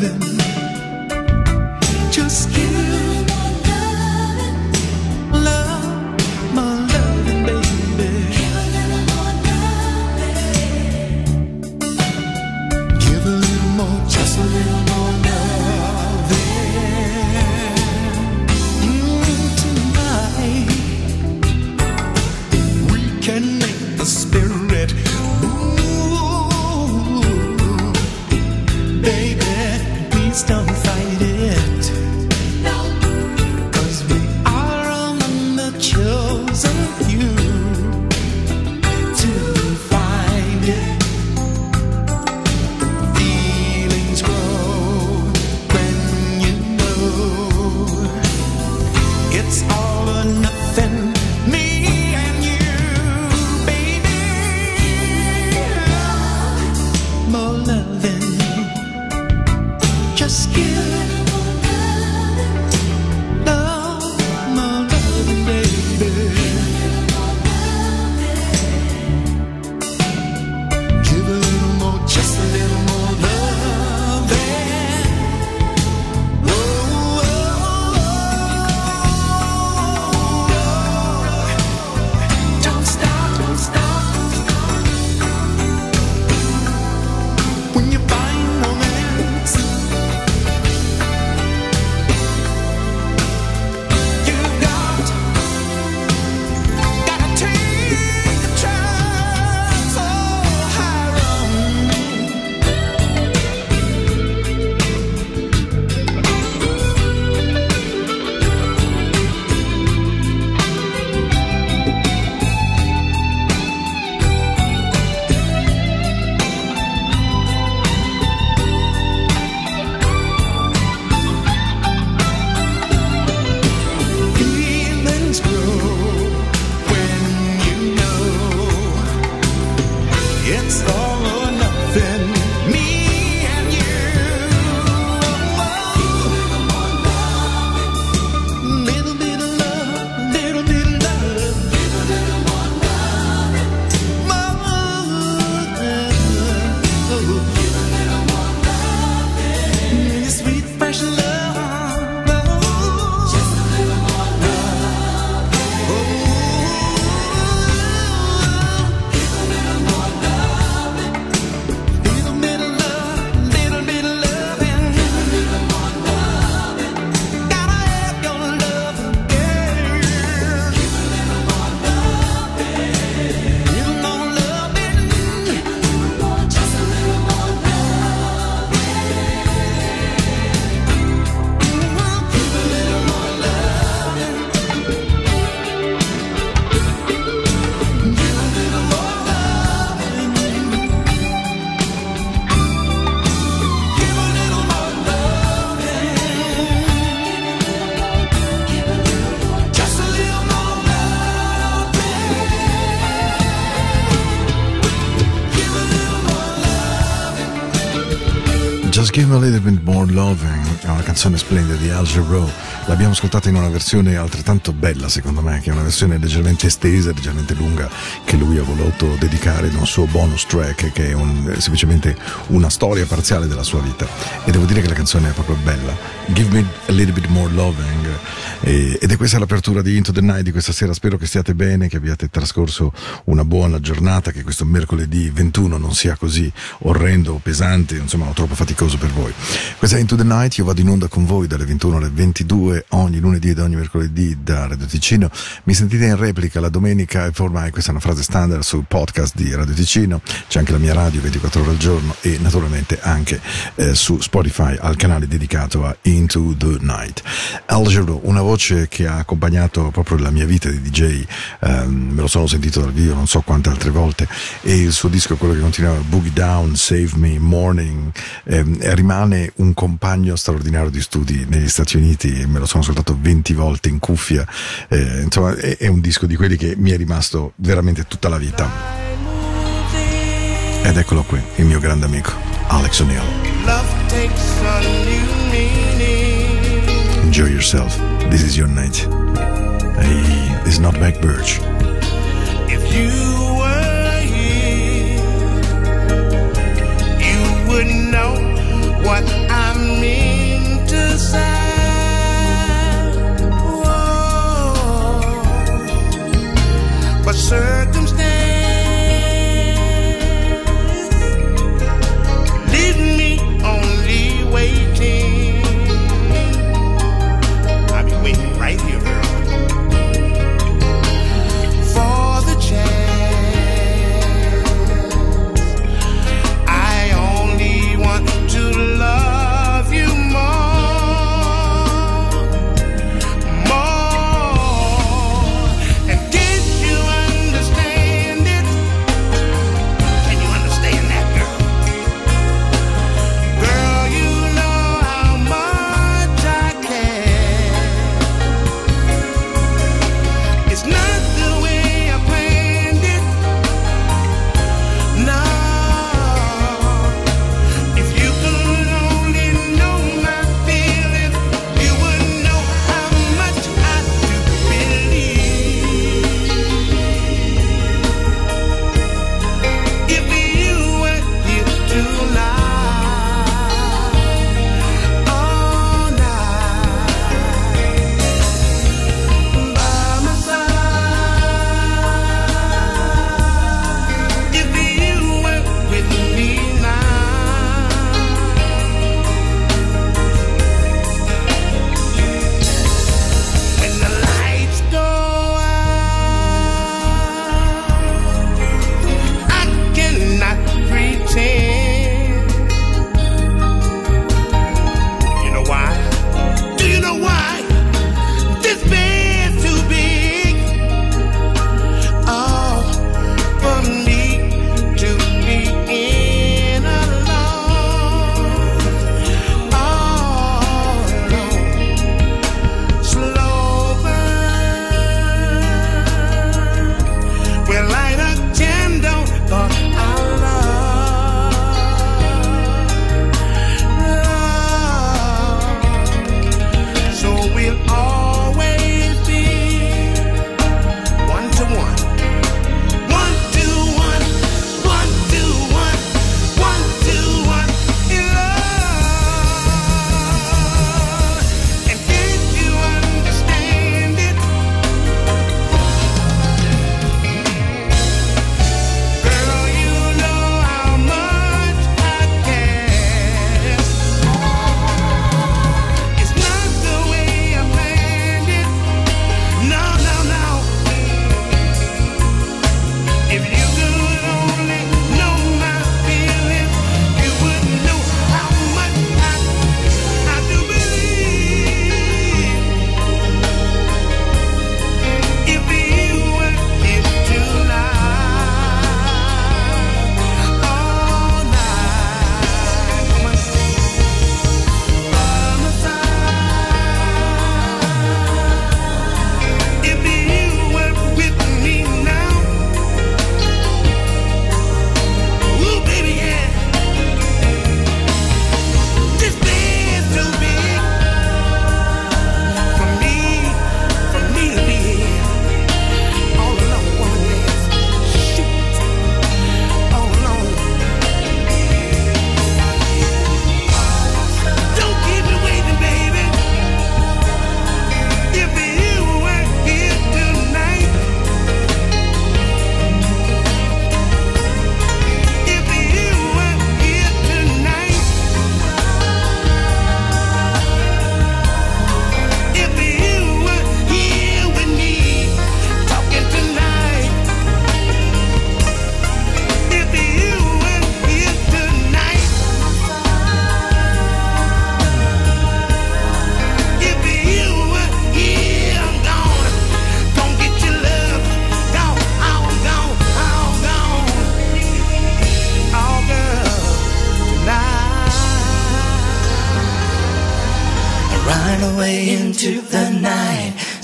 heaven Loving è una canzone splendida di Al Jarreau. L'abbiamo ascoltata in una versione altrettanto bella, secondo me, che è una versione leggermente estesa, leggermente lunga, che lui ha voluto dedicare in un suo bonus track, che è un, semplicemente una storia parziale della sua vita. E devo dire che la canzone è proprio bella. Give Me a Little Bit More Loving. E, ed è questa l'apertura di Into the Night di questa sera. Spero che stiate bene, che abbiate trascorso una buona giornata, che questo mercoledì 21 non sia così orrendo pesante, insomma, troppo faticoso per voi. Questa è Into the Night, io vado in onda con voi dalle 21 alle 22 ogni lunedì ed ogni mercoledì da Radio Ticino. Mi sentite in replica la domenica e ormai questa è una frase standard sul podcast di Radio Ticino, c'è anche la mia radio 24 ore al giorno e naturalmente anche eh, su Spotify al canale dedicato a Into the Night. Al Giro, una voce che ha accompagnato proprio la mia vita di DJ, ehm, me lo sono sentito dal vivo non so quante altre volte e il suo disco quello che continuava Boogie Down, Save Me, Morning, ehm, rimane un compagno straordinario di studi negli Stati Uniti, me lo sono ascoltato 20 volte in cuffia, eh, insomma è, è un disco di quelli che mi è rimasto veramente tutta la vita. Ed eccolo qui, il mio grande amico, Alex O'Neill. Enjoy yourself. This is your night. Hey, this is not Mac Birch. If you were here, you would know what sun.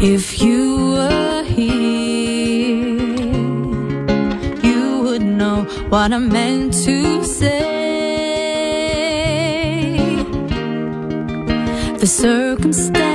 If you were here, you would know what I meant to say. The circumstance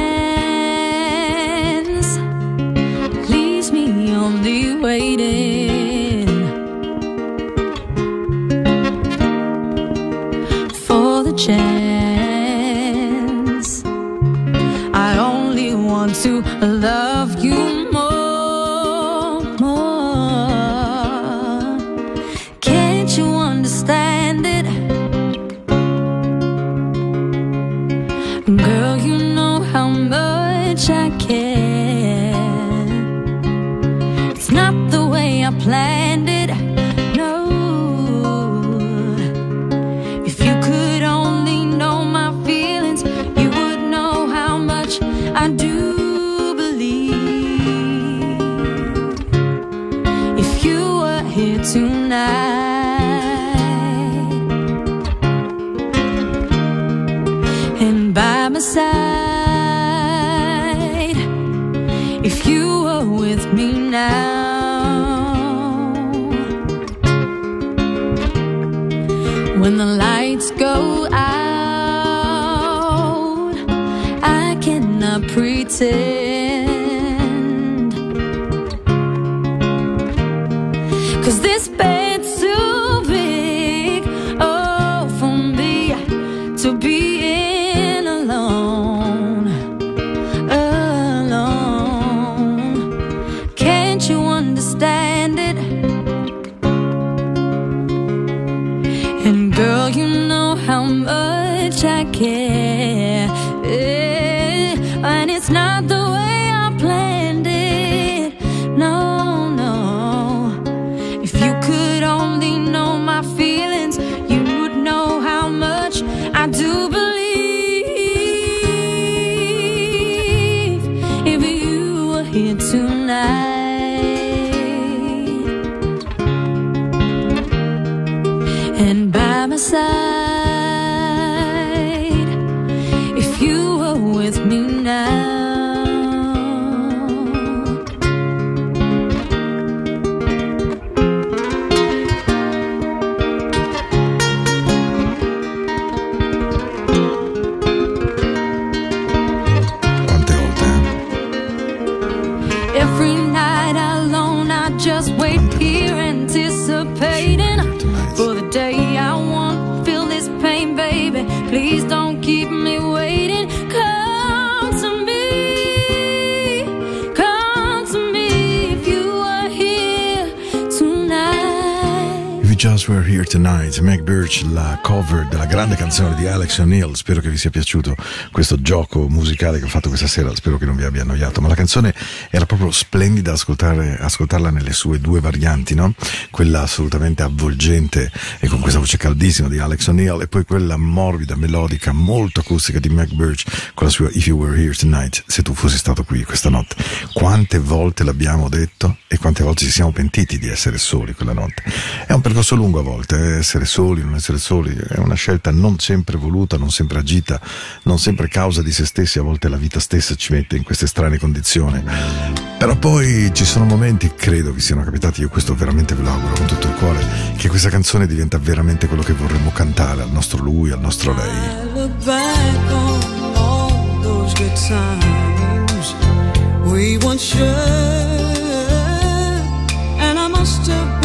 Were Here Tonight, Meg Birch, la cover della grande canzone di Alex O'Neill. Spero che vi sia piaciuto questo gioco musicale che ho fatto questa sera. Spero che non vi abbia annoiato. Ma la canzone era proprio splendida ascoltare, ascoltarla nelle sue due varianti, no? Quella assolutamente avvolgente e con questa voce caldissima di Alex O'Neill, e poi quella morbida, melodica, molto acustica di Meg Birch con la sua If You Were Here Tonight. Se tu fossi stato qui questa notte. Quante volte l'abbiamo detto e quante volte ci siamo pentiti di essere soli quella notte. È un percorso lungo a volte, eh, essere soli, non essere soli, è una scelta non sempre voluta, non sempre agita, non sempre causa di se stessi, a volte la vita stessa ci mette in queste strane condizioni. Però poi ci sono momenti, credo vi siano capitati, io questo veramente ve lo auguro con tutto il cuore, che questa canzone diventa veramente quello che vorremmo cantare al nostro lui, al nostro lei. We once shared, and I must have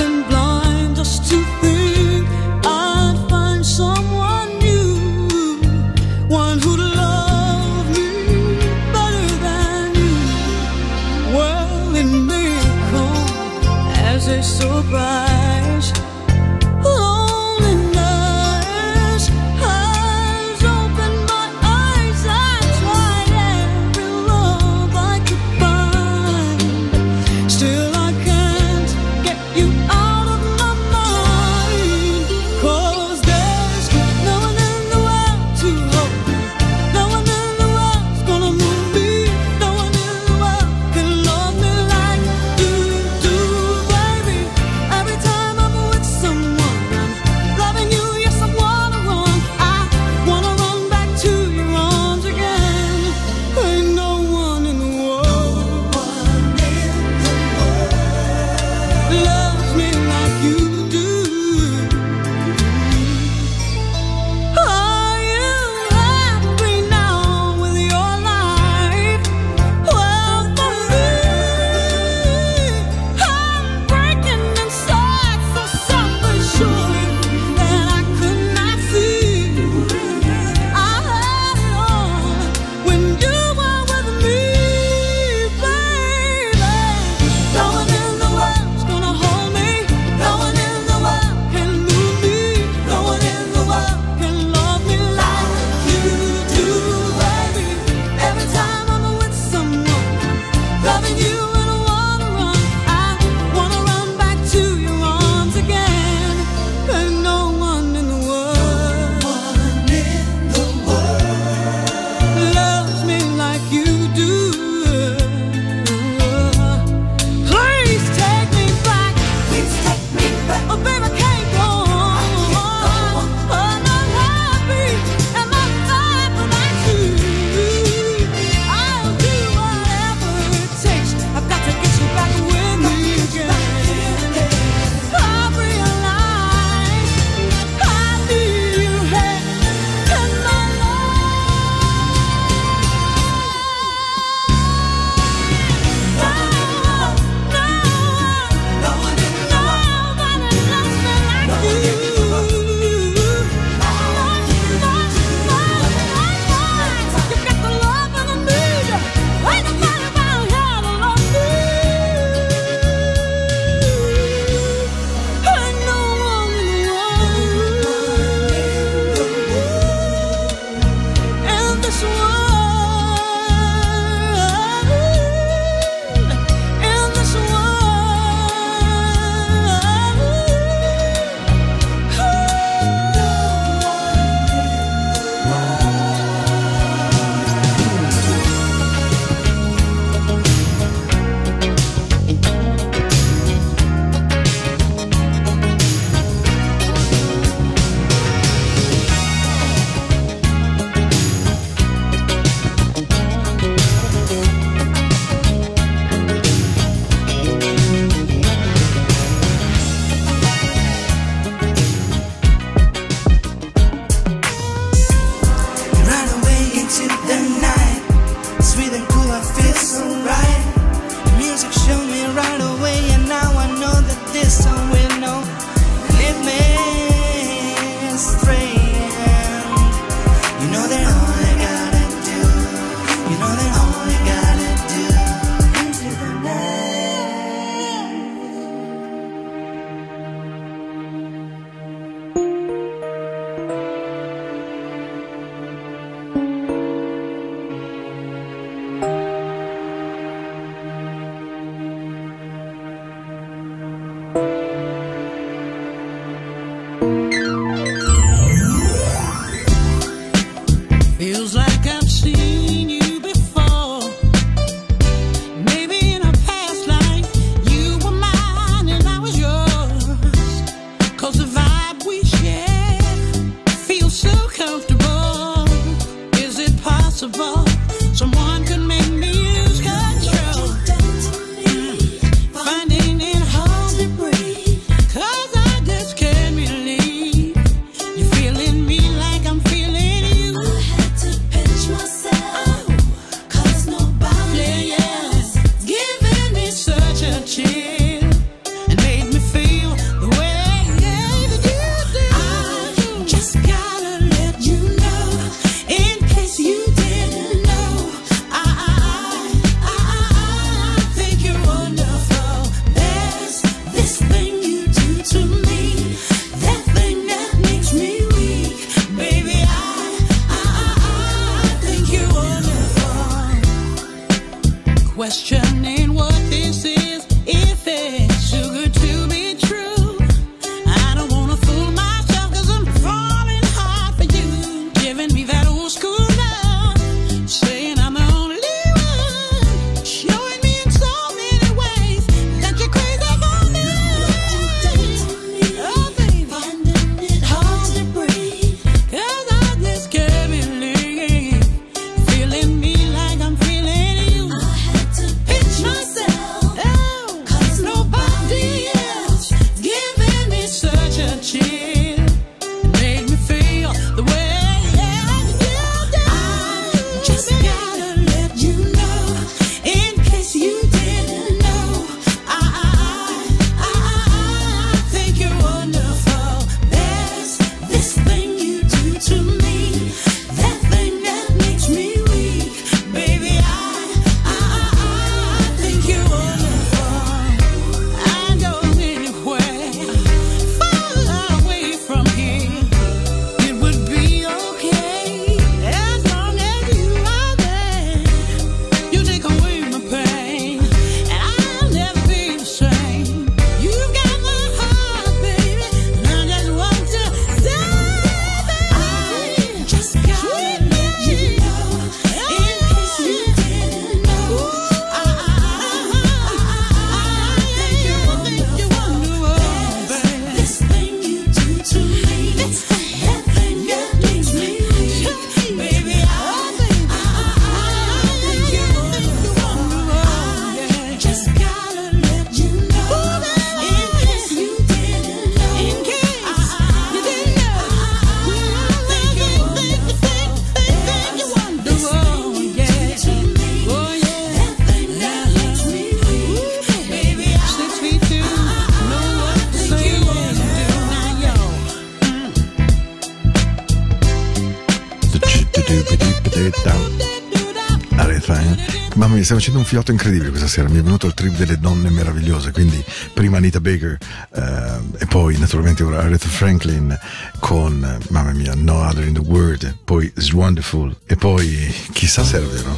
stiamo facendo un filotto incredibile questa sera. Mi è venuto il trip delle donne meravigliose. Quindi, prima Anita Baker eh, e poi, naturalmente, ora Aretha Franklin con eh, Mamma mia, No Other in the World. Poi It's Wonderful. E poi, chissà se era vero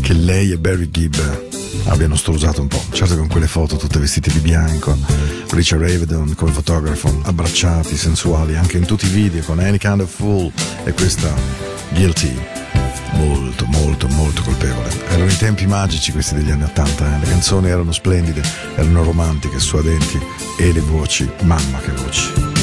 che lei e Barry Gibb abbiano storosato un po'. Certo, con quelle foto tutte vestite di bianco, Richard Avedon come fotografo, abbracciati, sensuali, anche in tutti i video con Any Kind of Fool e questa Guilty molto, molto, molto colpevole. Erano i tempi magici questi degli anni Ottanta, eh? le canzoni erano splendide, erano romantiche, suadenti e le voci, mamma che voci.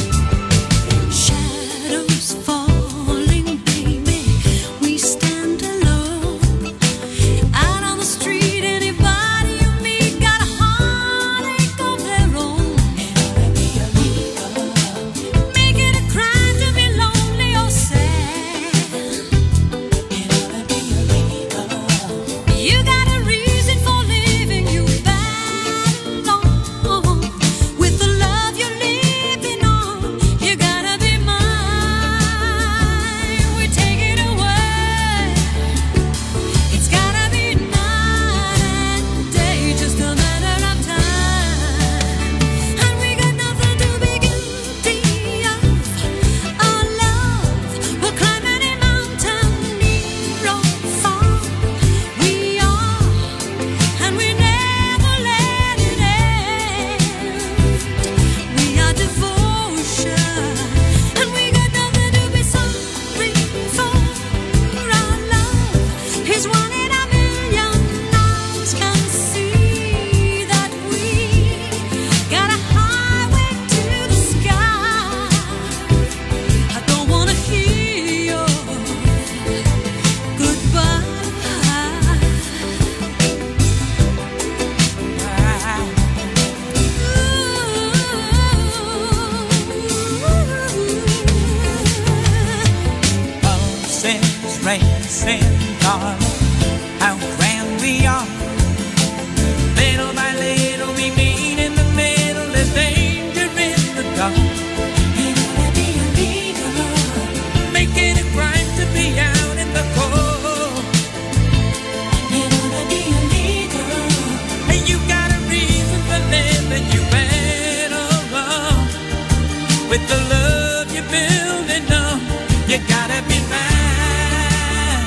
with the love you're building up. You gotta be mine.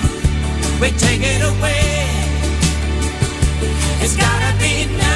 We take it away. It's gotta be now.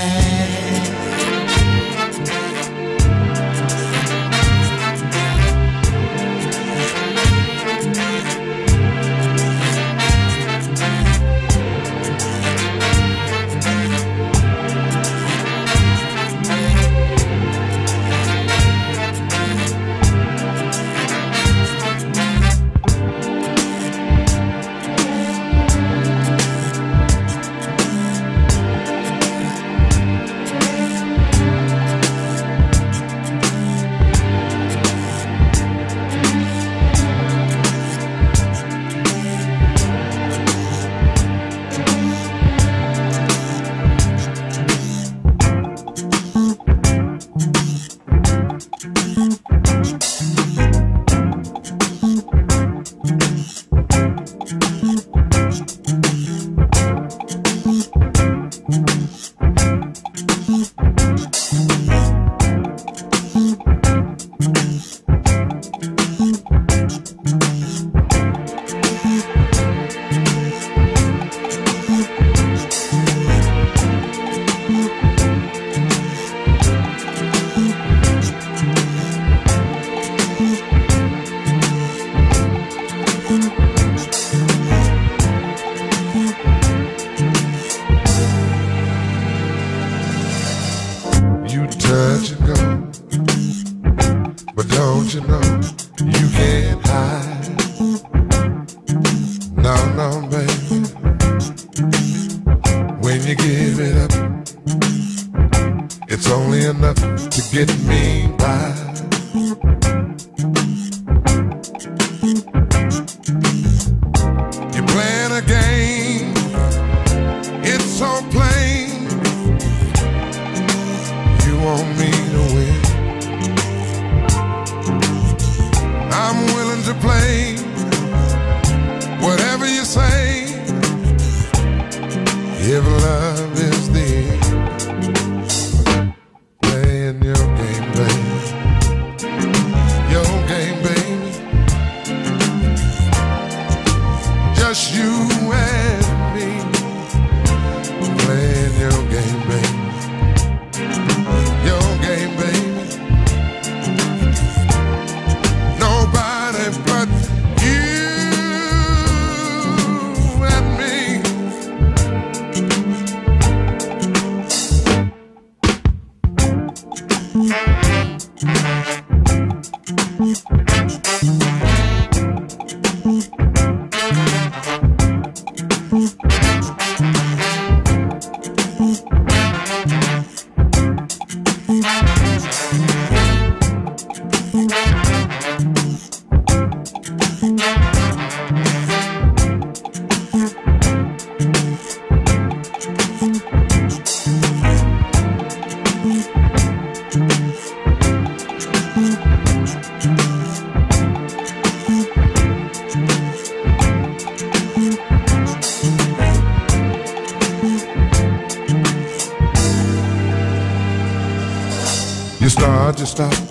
stop.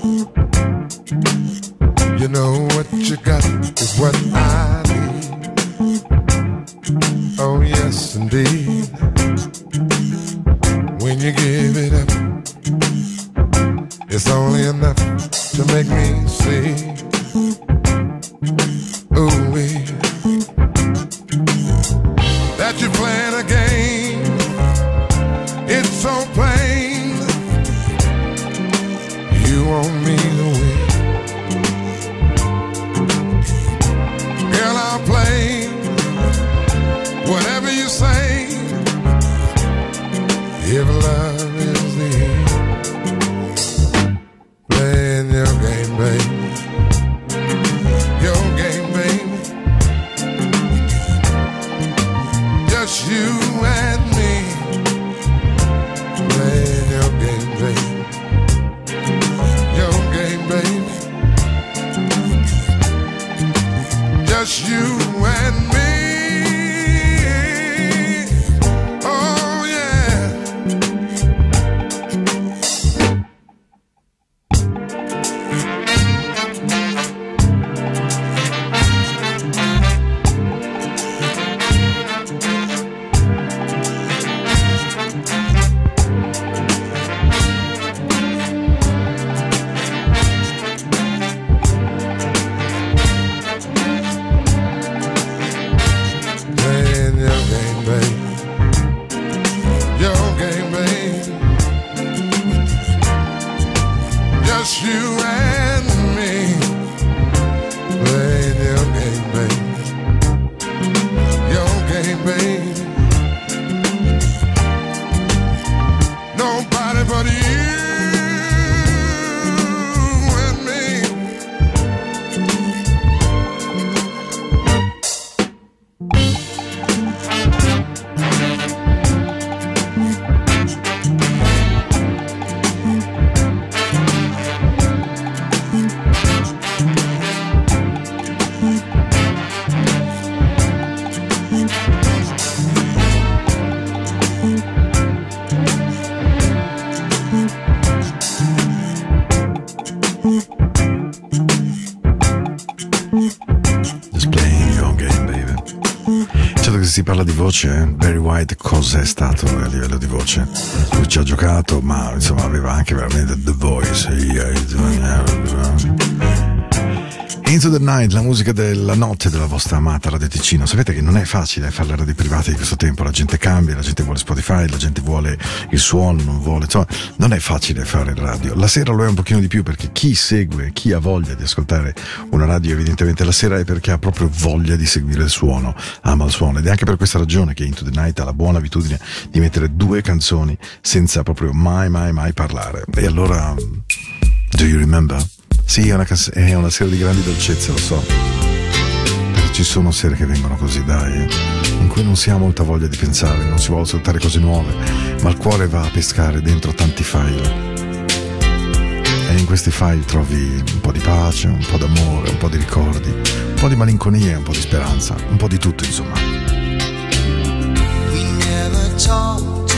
White cos'è stato a livello di voce. Lui ci ha giocato, ma insomma aveva anche veramente The Voice. Eh, eh, eh. Into the Night, la musica della notte della vostra amata Radio Ticino. Sapete che non è facile fare le radio private di questo tempo, la gente cambia, la gente vuole Spotify, la gente vuole il suono, non vuole, insomma, non è facile fare radio. La sera lo è un pochino di più perché chi segue, chi ha voglia di ascoltare una radio evidentemente la sera è perché ha proprio voglia di seguire il suono, ama il suono ed è anche per questa ragione che Into the Night ha la buona abitudine di mettere due canzoni senza proprio mai mai mai parlare. E allora, do you remember? Sì, è una, cas- è una sera di grandi dolcezze, lo so. Ci sono sere che vengono così, dai, in cui non si ha molta voglia di pensare, non si vuole ascoltare cose nuove, ma il cuore va a pescare dentro tanti file. E in questi file trovi un po' di pace, un po' d'amore, un po' di ricordi, un po' di malinconia, un po' di speranza, un po' di tutto, insomma. We never talked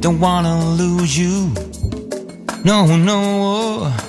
Don't wanna lose you. No, no. Oh.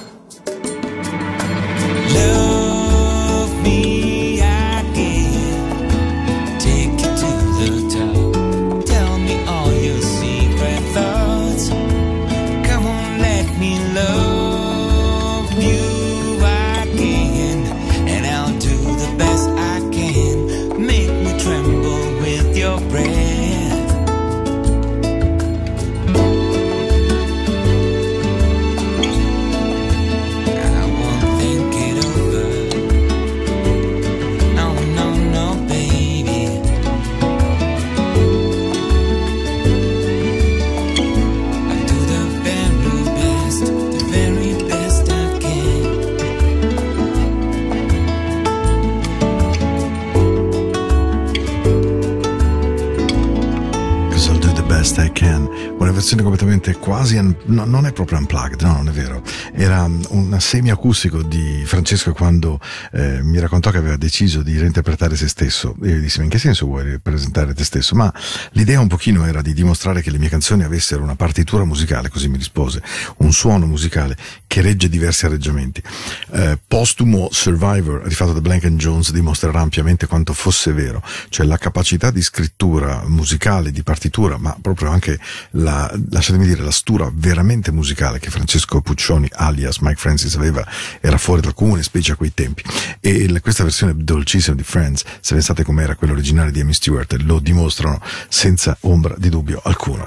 completamente quasi, un, no, non è proprio unplugged, no, non è vero, era un semiacustico di Francesco quando eh, mi raccontò che aveva deciso di reinterpretare se stesso. E io disse: Ma in che senso vuoi rappresentare te stesso? Ma l'idea un pochino era di dimostrare che le mie canzoni avessero una partitura musicale, così mi rispose, un suono musicale che regge diversi arrangiamenti. Eh, postumo Survivor, rifatto da Blank Jones, dimostrerà ampiamente quanto fosse vero, cioè la capacità di scrittura musicale, di partitura, ma proprio anche la, lasciatemi dire, la stura veramente musicale che Francesco Puccioni ha alias Mike Francis aveva, era fuori dal comune, specie a quei tempi. E questa versione dolcissima di Friends, se pensate com'era quella originale di Amy Stewart, lo dimostrano senza ombra di dubbio alcuno.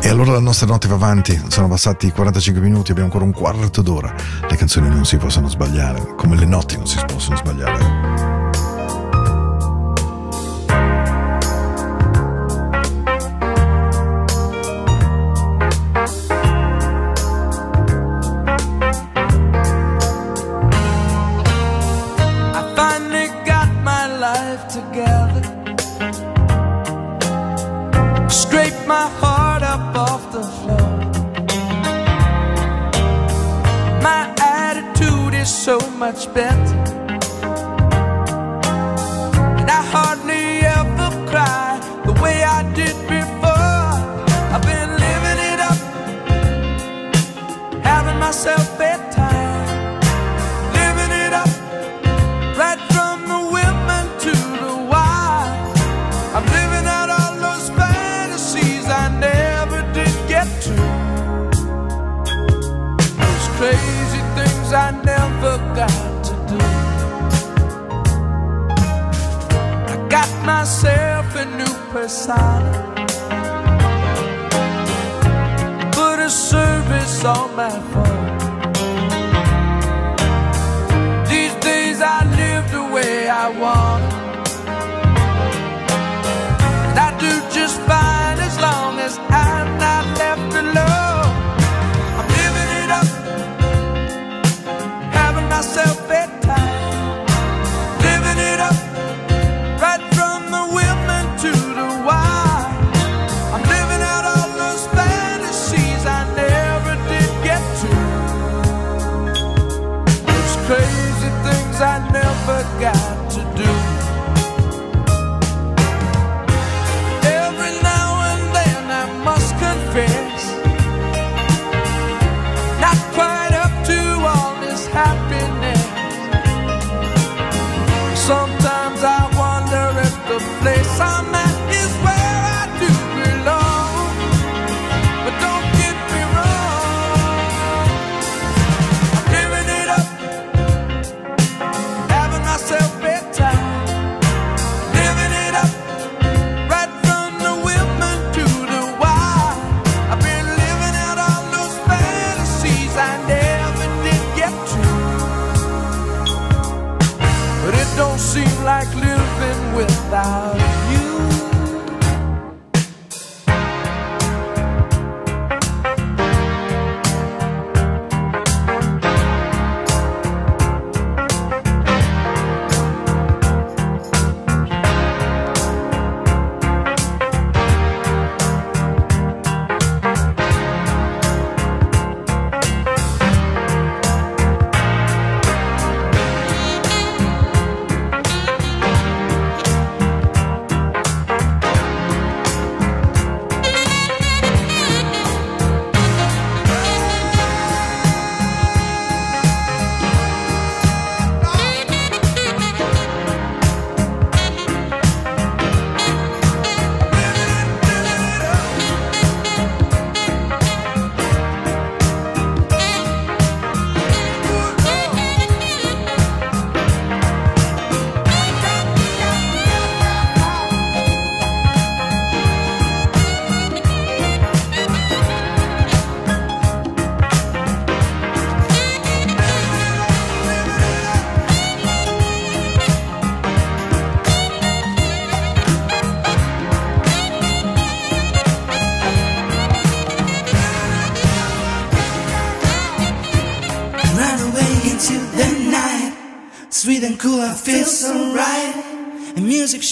E allora la nostra notte va avanti, sono passati 45 minuti, abbiamo ancora un quarto d'ora. Le canzoni non si possono sbagliare, come le notti non si possono sbagliare. I never got.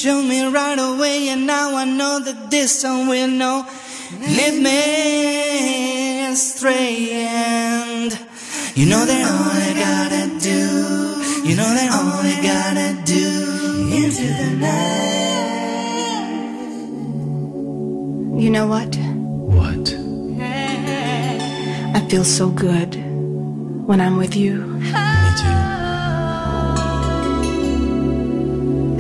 showed me right away, and now I know that this song will know. Lead me astray, and you know that all I gotta do, you know that all I gotta do into the night. You know what? What? I feel so good when I'm with you.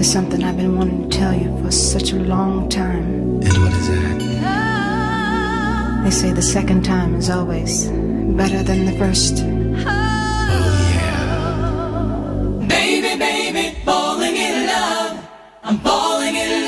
There's something I've been wanting to tell you for such a long time. And what is that? They say the second time is always better than the first. Oh, yeah. Baby, baby, falling in love. I'm falling in love.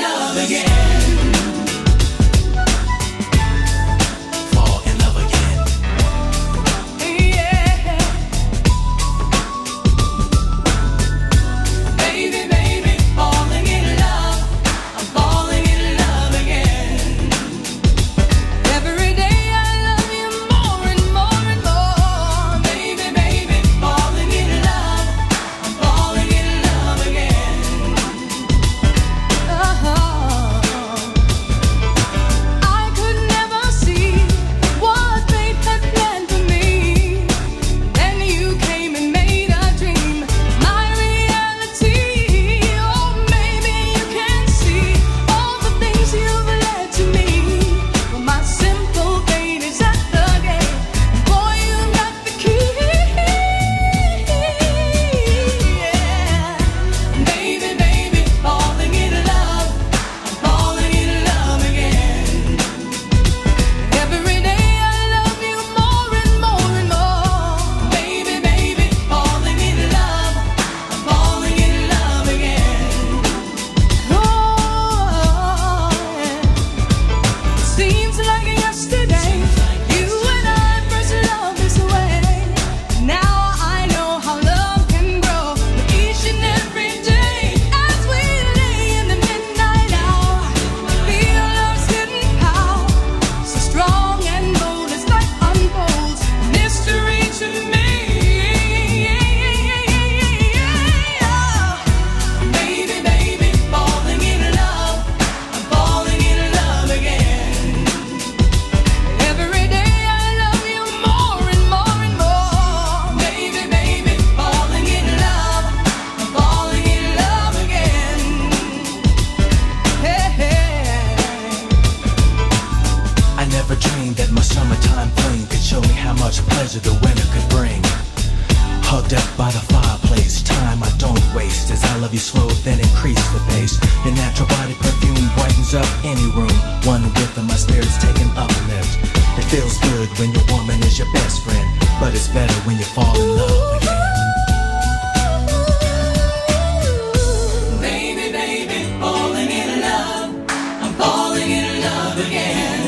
Again.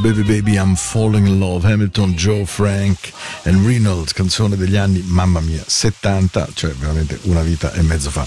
Baby Baby, I'm Falling in Love, Hamilton, Joe Frank e Reynolds, canzone degli anni, mamma mia, 70, cioè veramente una vita e mezzo fa.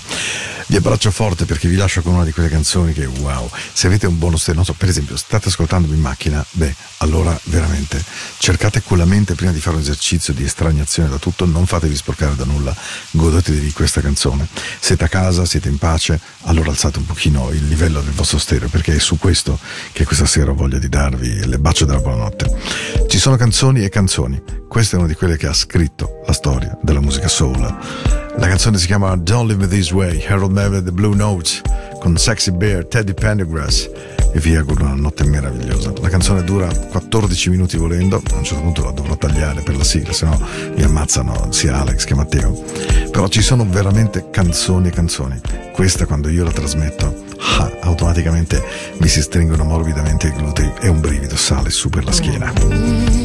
Vi abbraccio forte perché vi lascio con una di quelle canzoni che wow, se avete un stile, non so, per esempio, state ascoltandomi in macchina, beh, allora veramente cercate con la mente prima di fare un esercizio di estraniazione da tutto, non fatevi sporcare da nulla, godetevi questa canzone. Siete a casa, siete in pace, allora alzate un pochino il livello del vostro stereo perché è su questo che questa sera ho voglia di darvi le bacio della buonanotte. Ci sono canzoni e canzoni, questa è una di quelle che ha scritto la storia della musica soul. La canzone si chiama Don't Leave Me This Way, Harold Melvin The Blue Notes con Sexy Bear, Teddy Pendergrass e vi auguro una notte meravigliosa. La canzone dura 14 minuti volendo, a un certo punto la dovrò tagliare per la sigla, se no mi ammazzano sia Alex che Matteo. Però ci sono veramente canzoni e canzoni. Questa quando io la trasmetto, ah, automaticamente mi si stringono morbidamente i glutei e un brivido sale su per la schiena.